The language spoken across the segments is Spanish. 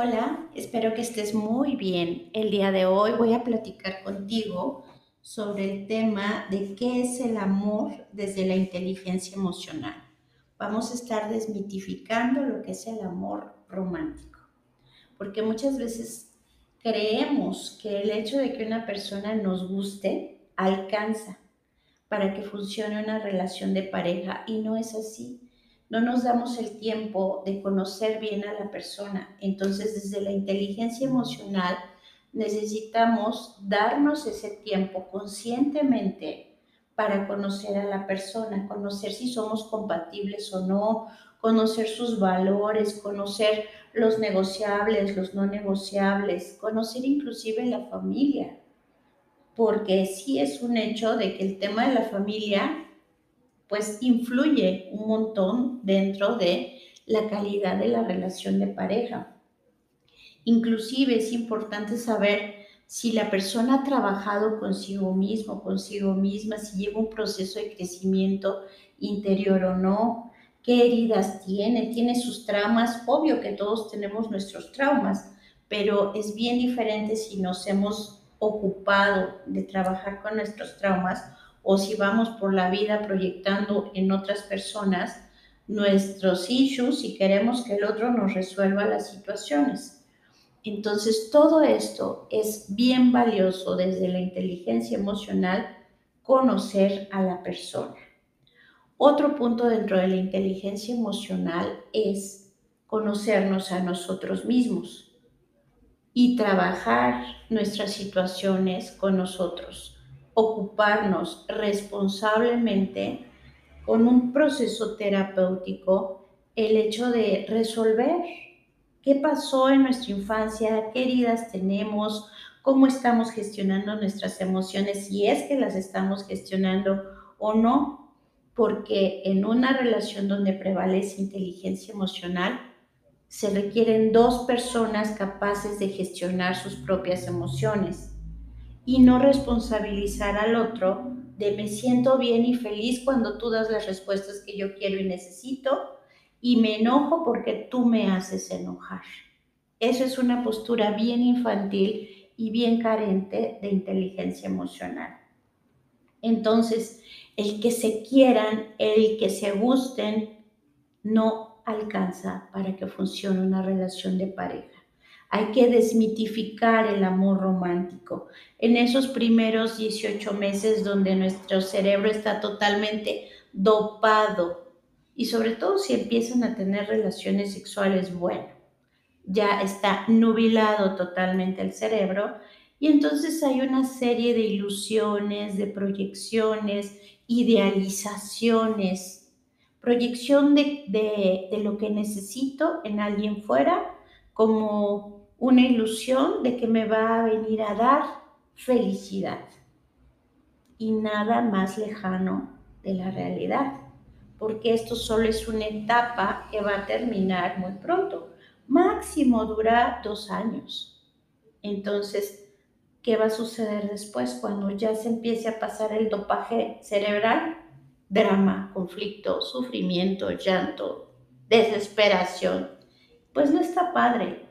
Hola, espero que estés muy bien. El día de hoy voy a platicar contigo sobre el tema de qué es el amor desde la inteligencia emocional. Vamos a estar desmitificando lo que es el amor romántico, porque muchas veces creemos que el hecho de que una persona nos guste alcanza para que funcione una relación de pareja y no es así no nos damos el tiempo de conocer bien a la persona. Entonces, desde la inteligencia emocional, necesitamos darnos ese tiempo conscientemente para conocer a la persona, conocer si somos compatibles o no, conocer sus valores, conocer los negociables, los no negociables, conocer inclusive la familia, porque sí es un hecho de que el tema de la familia pues influye un montón dentro de la calidad de la relación de pareja. Inclusive es importante saber si la persona ha trabajado consigo mismo, consigo misma, si lleva un proceso de crecimiento interior o no, qué heridas tiene, tiene sus traumas, obvio que todos tenemos nuestros traumas, pero es bien diferente si nos hemos ocupado de trabajar con nuestros traumas o si vamos por la vida proyectando en otras personas nuestros issues y queremos que el otro nos resuelva las situaciones. Entonces, todo esto es bien valioso desde la inteligencia emocional, conocer a la persona. Otro punto dentro de la inteligencia emocional es conocernos a nosotros mismos y trabajar nuestras situaciones con nosotros ocuparnos responsablemente con un proceso terapéutico el hecho de resolver qué pasó en nuestra infancia, qué heridas tenemos, cómo estamos gestionando nuestras emociones, si es que las estamos gestionando o no, porque en una relación donde prevalece inteligencia emocional, se requieren dos personas capaces de gestionar sus propias emociones y no responsabilizar al otro de me siento bien y feliz cuando tú das las respuestas que yo quiero y necesito y me enojo porque tú me haces enojar. Eso es una postura bien infantil y bien carente de inteligencia emocional. Entonces, el que se quieran, el que se gusten, no alcanza para que funcione una relación de pareja. Hay que desmitificar el amor romántico. En esos primeros 18 meses donde nuestro cerebro está totalmente dopado y sobre todo si empiezan a tener relaciones sexuales, bueno, ya está nubilado totalmente el cerebro y entonces hay una serie de ilusiones, de proyecciones, idealizaciones, proyección de, de, de lo que necesito en alguien fuera como una ilusión de que me va a venir a dar felicidad y nada más lejano de la realidad, porque esto solo es una etapa que va a terminar muy pronto. Máximo dura dos años. Entonces, ¿qué va a suceder después cuando ya se empiece a pasar el dopaje cerebral? Drama, conflicto, sufrimiento, llanto, desesperación. Pues no está padre,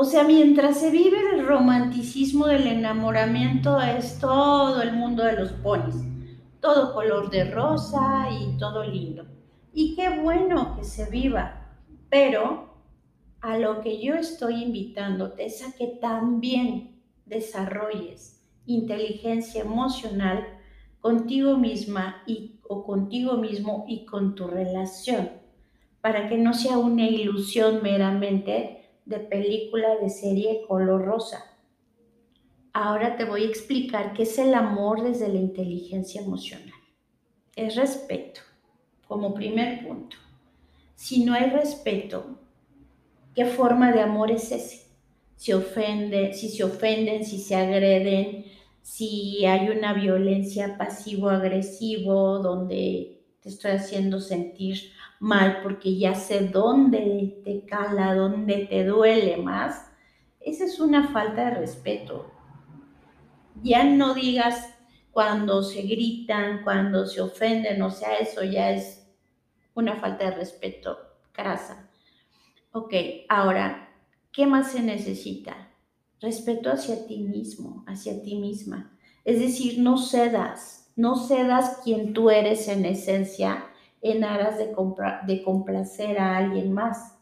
o sea, mientras se vive el romanticismo del enamoramiento, es todo el mundo de los ponis, todo color de rosa y todo lindo. Y qué bueno que se viva, pero a lo que yo estoy invitándote es a que también desarrolles inteligencia emocional contigo misma y, o contigo mismo y con tu relación, para que no sea una ilusión meramente de película de serie color rosa. Ahora te voy a explicar qué es el amor desde la inteligencia emocional. Es respeto, como primer punto. Si no hay respeto, ¿qué forma de amor es ese? Si ofende, si se ofenden, si se agreden, si hay una violencia pasivo-agresivo donde te estoy haciendo sentir mal porque ya sé dónde te cala, dónde te duele más, esa es una falta de respeto. Ya no digas cuando se gritan, cuando se ofenden, o sea, eso ya es una falta de respeto crasa. Ok, ahora, ¿Qué más se necesita? Respeto hacia ti mismo, hacia ti misma. Es decir, no cedas, no cedas quien tú eres en esencia en aras de, de complacer a alguien más.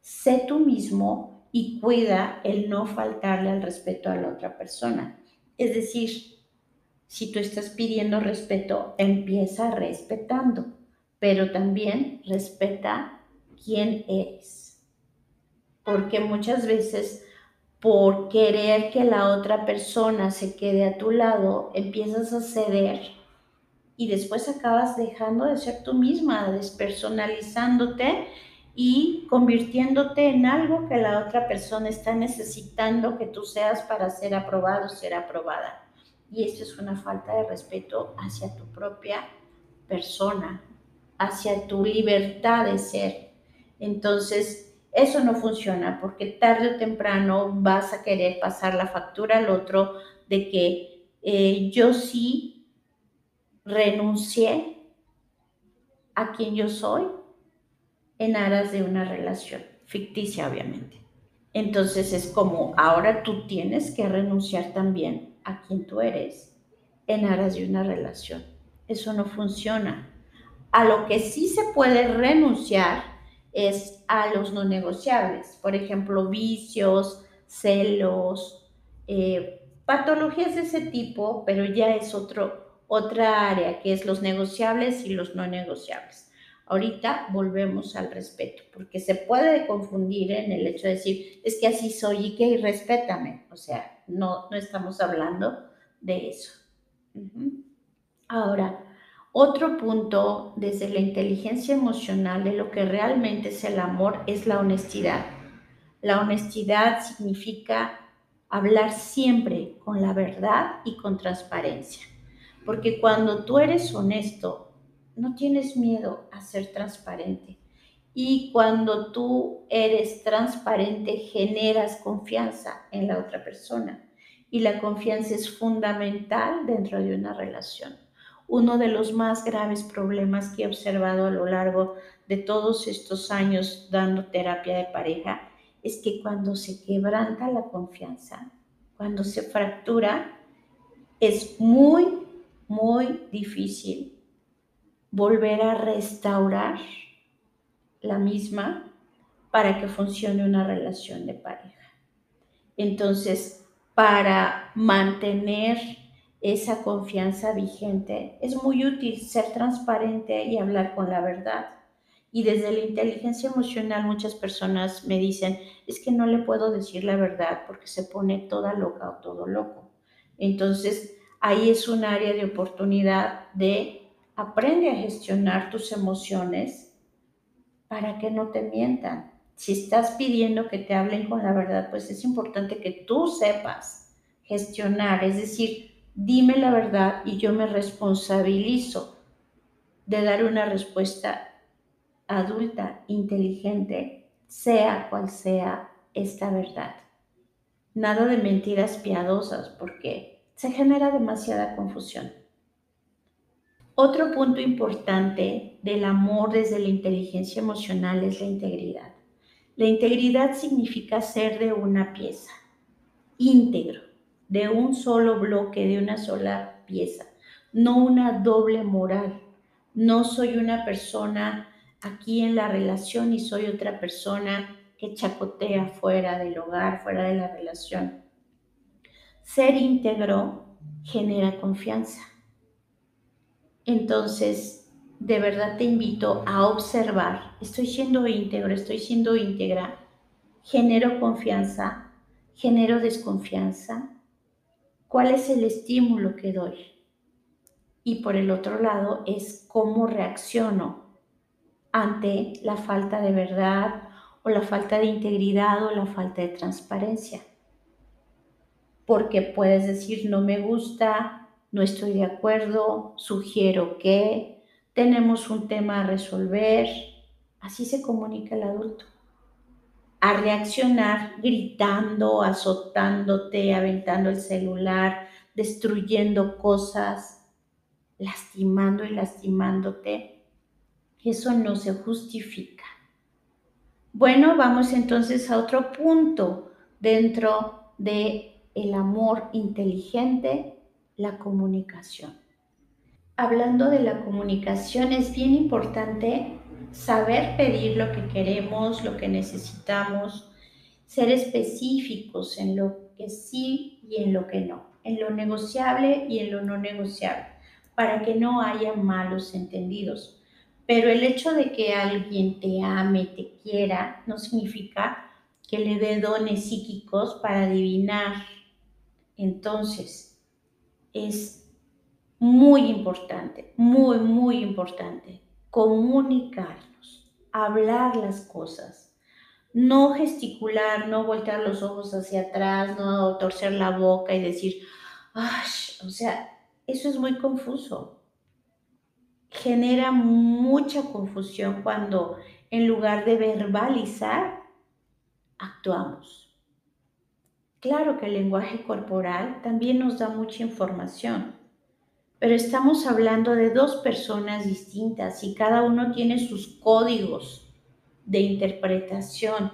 Sé tú mismo y cuida el no faltarle al respeto a la otra persona. Es decir, si tú estás pidiendo respeto, empieza respetando, pero también respeta quién eres. Porque muchas veces por querer que la otra persona se quede a tu lado, empiezas a ceder y después acabas dejando de ser tú misma, despersonalizándote y convirtiéndote en algo que la otra persona está necesitando que tú seas para ser aprobado, ser aprobada. Y esto es una falta de respeto hacia tu propia persona, hacia tu libertad de ser. Entonces, eso no funciona porque tarde o temprano vas a querer pasar la factura al otro de que eh, yo sí renuncié a quien yo soy en aras de una relación ficticia, obviamente. Entonces es como ahora tú tienes que renunciar también a quien tú eres en aras de una relación. Eso no funciona. A lo que sí se puede renunciar es a los no negociables, por ejemplo, vicios, celos, eh, patologías de ese tipo, pero ya es otro, otra área, que es los negociables y los no negociables. Ahorita volvemos al respeto, porque se puede confundir en el hecho de decir, es que así soy y que respétame. O sea, no, no estamos hablando de eso. Ahora, otro punto desde la inteligencia emocional de lo que realmente es el amor es la honestidad. La honestidad significa hablar siempre con la verdad y con transparencia. Porque cuando tú eres honesto, no tienes miedo a ser transparente. Y cuando tú eres transparente, generas confianza en la otra persona. Y la confianza es fundamental dentro de una relación. Uno de los más graves problemas que he observado a lo largo de todos estos años dando terapia de pareja es que cuando se quebranta la confianza, cuando se fractura, es muy, muy difícil volver a restaurar la misma para que funcione una relación de pareja. Entonces, para mantener esa confianza vigente, es muy útil ser transparente y hablar con la verdad. Y desde la inteligencia emocional muchas personas me dicen, es que no le puedo decir la verdad porque se pone toda loca o todo loco. Entonces, ahí es un área de oportunidad de Aprende a gestionar tus emociones para que no te mientan. Si estás pidiendo que te hablen con la verdad, pues es importante que tú sepas gestionar, es decir, dime la verdad y yo me responsabilizo de dar una respuesta adulta, inteligente, sea cual sea esta verdad. Nada de mentiras piadosas porque se genera demasiada confusión. Otro punto importante del amor desde la inteligencia emocional es la integridad. La integridad significa ser de una pieza, íntegro, de un solo bloque, de una sola pieza, no una doble moral. No soy una persona aquí en la relación y soy otra persona que chacotea fuera del hogar, fuera de la relación. Ser íntegro genera confianza entonces, de verdad te invito a observar, estoy siendo íntegro, estoy siendo íntegra, genero confianza, genero desconfianza, cuál es el estímulo que doy. Y por el otro lado es cómo reacciono ante la falta de verdad o la falta de integridad o la falta de transparencia. Porque puedes decir, no me gusta, no estoy de acuerdo, sugiero que, tenemos un tema a resolver. Así se comunica el adulto. A reaccionar gritando, azotándote, aventando el celular, destruyendo cosas, lastimando y lastimándote, eso no se justifica. Bueno, vamos entonces a otro punto dentro de el amor inteligente, la comunicación. Hablando de la comunicación, es bien importante saber pedir lo que queremos, lo que necesitamos, ser específicos en lo que sí y en lo que no, en lo negociable y en lo no negociable, para que no haya malos entendidos. Pero el hecho de que alguien te ame, te quiera, no significa que le dé dones psíquicos para adivinar. Entonces, es muy importante, muy, muy importante comunicarnos, hablar las cosas, no gesticular, no voltear los ojos hacia atrás, no torcer la boca y decir, Ay, o sea, eso es muy confuso genera mucha confusión cuando en lugar de verbalizar, actuamos. Claro que el lenguaje corporal también nos da mucha información, pero estamos hablando de dos personas distintas y cada uno tiene sus códigos de interpretación.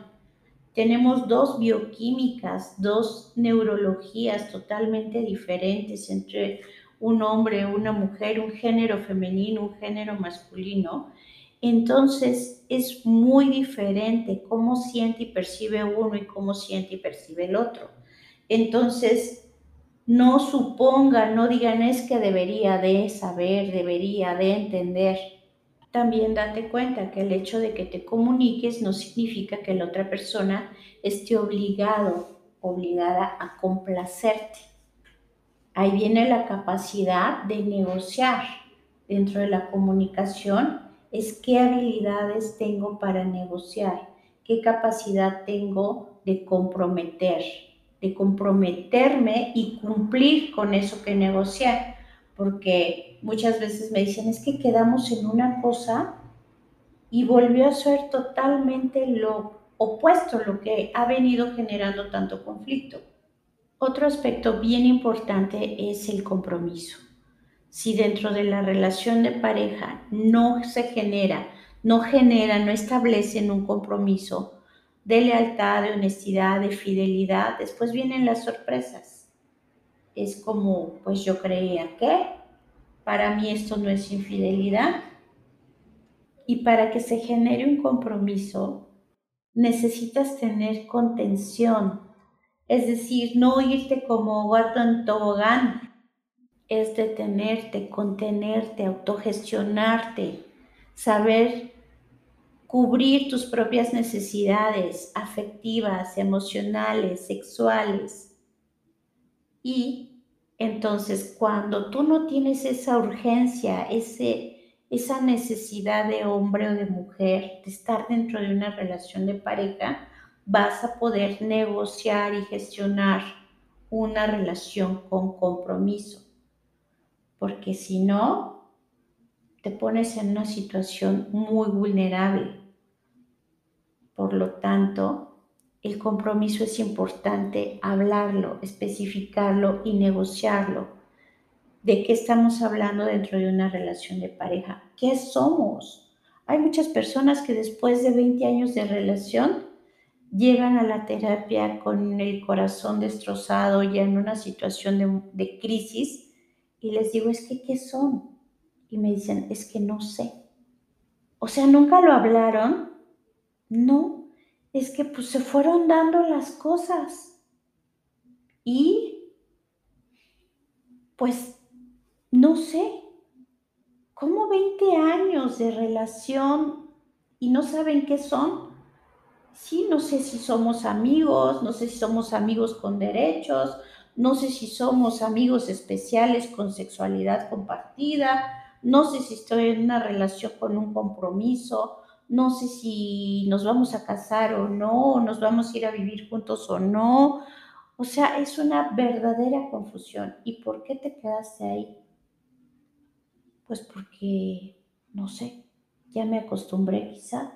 Tenemos dos bioquímicas, dos neurologías totalmente diferentes entre un hombre, una mujer, un género femenino, un género masculino, entonces es muy diferente cómo siente y percibe uno y cómo siente y percibe el otro. Entonces, no supongan, no digan es que debería de saber, debería de entender. También date cuenta que el hecho de que te comuniques no significa que la otra persona esté obligado, obligada a complacerte. Ahí viene la capacidad de negociar dentro de la comunicación, es qué habilidades tengo para negociar, qué capacidad tengo de comprometer, de comprometerme y cumplir con eso que negociar, porque muchas veces me dicen, es que quedamos en una cosa y volvió a ser totalmente lo opuesto, lo que ha venido generando tanto conflicto. Otro aspecto bien importante es el compromiso. Si dentro de la relación de pareja no se genera, no genera, no establecen un compromiso de lealtad, de honestidad, de fidelidad, después vienen las sorpresas. Es como, pues yo creía que para mí esto no es infidelidad. Y para que se genere un compromiso, necesitas tener contención, es decir, no irte como gato en tobogán, es detenerte, contenerte, autogestionarte, saber cubrir tus propias necesidades afectivas, emocionales, sexuales. Y entonces cuando tú no tienes esa urgencia, ese, esa necesidad de hombre o de mujer, de estar dentro de una relación de pareja, vas a poder negociar y gestionar una relación con compromiso. Porque si no, te pones en una situación muy vulnerable. Por lo tanto, el compromiso es importante hablarlo, especificarlo y negociarlo. ¿De qué estamos hablando dentro de una relación de pareja? ¿Qué somos? Hay muchas personas que después de 20 años de relación llegan a la terapia con el corazón destrozado, ya en una situación de, crisis, y les digo, es que, ¿qué son? Y me dicen, es que no sé. O sea, ¿nunca lo hablaron? No, es que pues se fueron dando las cosas. Y, pues, no sé, ¿cómo 20 años de relación y no saben qué son? sí, no sé si somos amigos, no sé si somos amigos con derechos, no sé si somos amigos especiales con sexualidad compartida, no sé si estoy en una relación con un compromiso, no sé si nos vamos a casar o no, nos vamos a ir a vivir juntos o no. O sea, es una verdadera confusión. ¿Y por qué te quedaste ahí? Pues porque, no sé, ya me acostumbré quizá.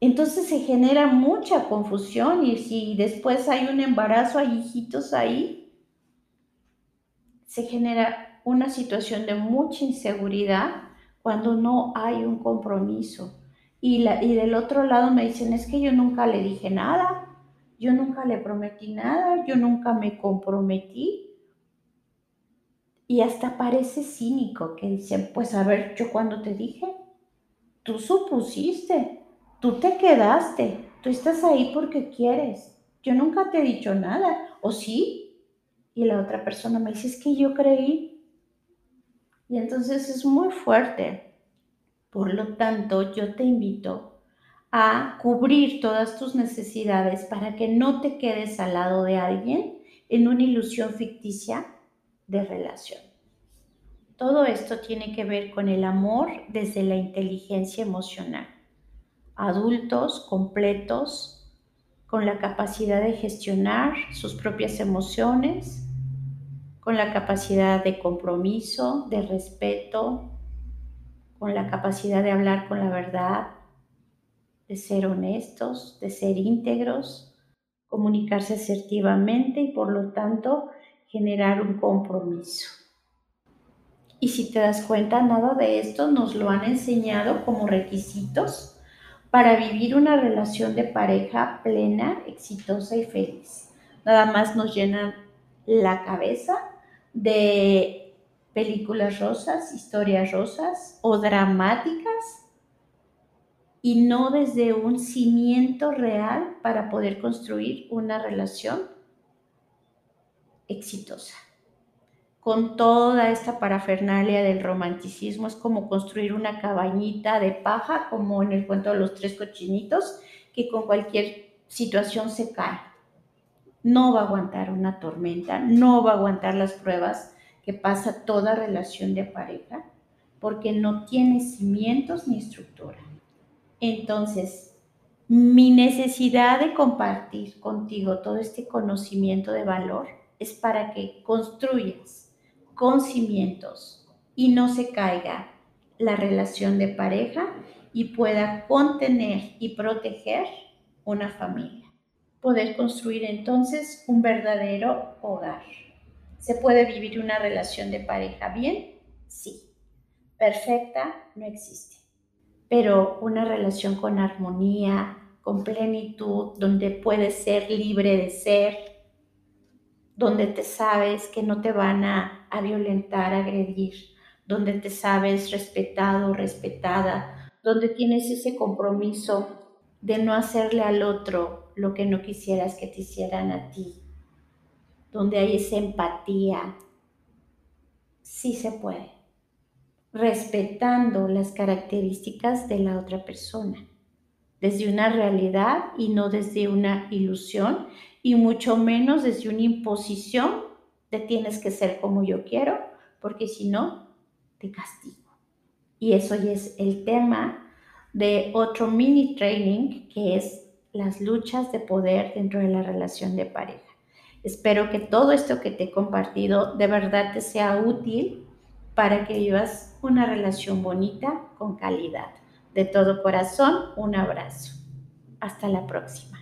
Entonces se genera mucha confusión y si después hay un embarazo, hay hijitos ahí, se genera una situación de mucha inseguridad cuando no hay un compromiso. Y, la, y del otro lado me dicen, es que yo nunca le dije nada, yo nunca le prometí nada, yo nunca me comprometí. Y hasta parece cínico que dicen, pues a ver, yo cuando te dije, tú supusiste, tú te quedaste, tú estás ahí porque quieres. Yo nunca te he dicho nada, ¿o sí? Y la otra persona me dice, es que yo creí. Y entonces es muy fuerte. Por lo tanto, yo te invito a cubrir todas tus necesidades para que no te quedes al lado de alguien en una ilusión ficticia de relación. Todo esto tiene que ver con el amor desde la inteligencia emocional. Adultos completos con la capacidad de gestionar sus propias emociones, con la capacidad de compromiso, de respeto, con la capacidad de hablar con la verdad, de ser honestos, de ser íntegros, comunicarse asertivamente y por lo tanto generar un compromiso. Y si te das cuenta, nada de esto nos lo han enseñado como requisitos para vivir una relación de pareja plena, exitosa y feliz. Nada más nos llenan la cabeza de películas rosas, historias rosas o dramáticas y no desde un cimiento real para poder construir una relación exitosa. Con toda esta parafernalia del romanticismo es como construir una cabañita de paja, como en el cuento de los tres cochinitos, que con cualquier situación se cae. No va a aguantar una tormenta, no va a aguantar las pruebas que pasa toda relación de pareja, porque no tiene cimientos ni estructura. Entonces, mi necesidad de compartir contigo todo este conocimiento de valor es para que construyas con cimientos y no se caiga la relación de pareja y pueda contener y proteger una familia. Poder construir entonces un verdadero hogar. ¿Se puede vivir una relación de pareja bien? Sí. Perfecta no existe pero una relación con armonía, con plenitud, donde puedes ser libre de ser, donde te sabes que no te van a, a violentar, agredir, donde te sabes respetado, respetada, donde tienes ese compromiso de no hacerle al otro lo que no quisieras que te hicieran a ti, donde hay esa empatía, sí se puede respetando las características de la otra persona, desde una realidad y no desde una ilusión, y mucho menos desde una imposición de tienes que ser como yo quiero, porque si no, te castigo. Y eso ya es el tema de otro mini training que es las luchas de poder dentro de la relación de pareja. Espero que todo esto que te he compartido de verdad te sea útil para que vivas una relación bonita con calidad. De todo corazón, un abrazo. Hasta la próxima.